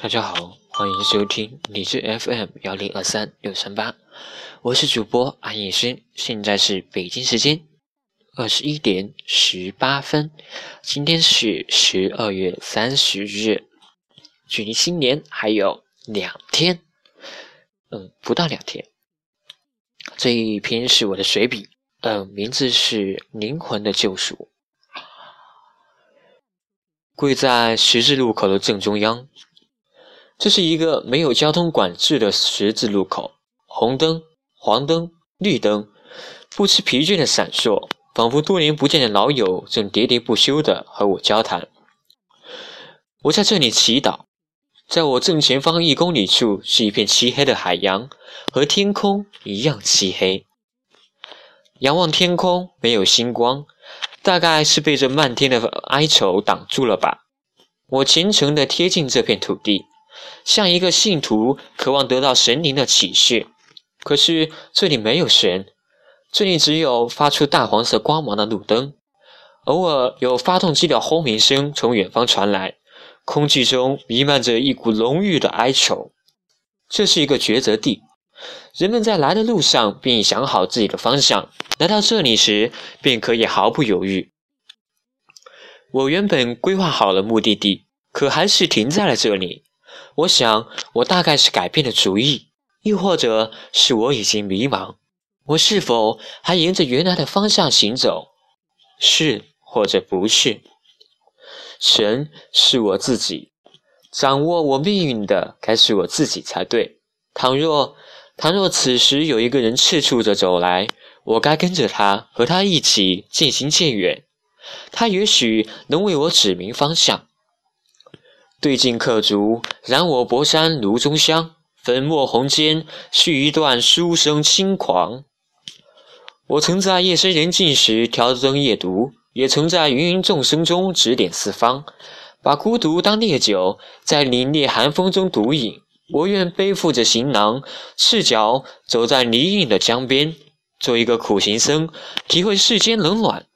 大家好，欢迎收听理智 FM 幺零二三六三八，我是主播安逸轩，现在是北京时间二十一点十八分，今天是十二月三十日，距离新年还有两天，嗯，不到两天。这一篇是我的随笔，嗯，名字是《灵魂的救赎》，跪在十字路口的正中央。这是一个没有交通管制的十字路口，红灯、黄灯、绿灯，不知疲倦的闪烁，仿佛多年不见的老友正喋喋不休地和我交谈。我在这里祈祷，在我正前方一公里处是一片漆黑的海洋，和天空一样漆黑。仰望天空，没有星光，大概是被这漫天的哀愁挡住了吧。我虔诚地贴近这片土地。像一个信徒渴望得到神灵的启示，可是这里没有神，这里只有发出大黄色光芒的路灯，偶尔有发动机的轰鸣声从远方传来，空气中弥漫着一股浓郁的哀愁。这是一个抉择地，人们在来的路上便已想好自己的方向，来到这里时便可以毫不犹豫。我原本规划好了目的地，可还是停在了这里。我想，我大概是改变了主意，又或者是我已经迷茫。我是否还沿着原来的方向行走？是或者不是？神是我自己，掌握我命运的该是我自己才对。倘若倘若此时有一个人赤足着走来，我该跟着他，和他一起渐行渐远。他也许能为我指明方向。对镜刻烛，燃我薄衫炉中香。粉墨红笺，续一段书生轻狂。我曾在夜深人静时挑灯夜读，也曾在芸芸众生中指点四方，把孤独当烈酒，在凛冽寒风中独饮。我愿背负着行囊，赤脚走在泥泞的江边，做一个苦行僧，体会世间冷暖。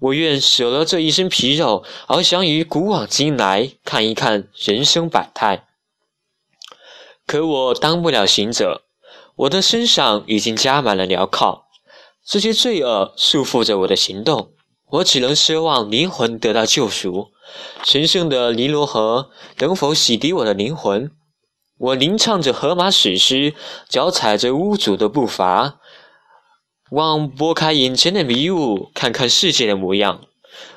我愿舍了这一身皮肉，翱翔于古往今来，看一看人生百态。可我当不了行者，我的身上已经加满了镣铐，这些罪恶束缚着我的行动。我只能奢望灵魂得到救赎。神圣的尼罗河能否洗涤我的灵魂？我吟唱着荷马史诗，脚踩着巫主的步伐。望拨开眼前的迷雾，看看世界的模样。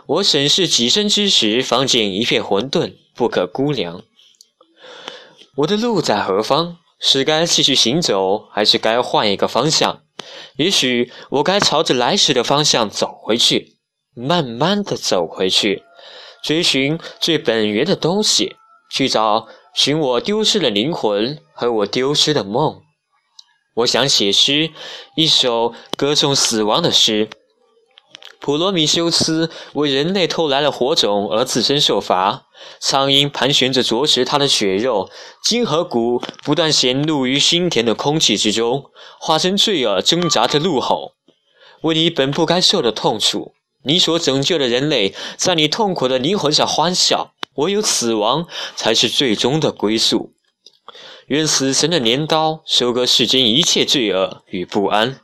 我审视己身之时，方见一片混沌，不可估量。我的路在何方？是该继续行走，还是该换一个方向？也许我该朝着来时的方向走回去，慢慢的走回去，追寻最本源的东西，去找寻我丢失的灵魂和我丢失的梦。我想写诗，一首歌颂死亡的诗。普罗米修斯为人类偷来了火种而自身受罚，苍蝇盘旋着啄食他的血肉，筋和骨不断显露于心田的空气之中，化成罪恶挣扎着怒吼，为你本不该受的痛楚。你所拯救的人类，在你痛苦的灵魂上欢笑。唯有死亡，才是最终的归宿。愿死神的镰刀收割世间一切罪恶与不安。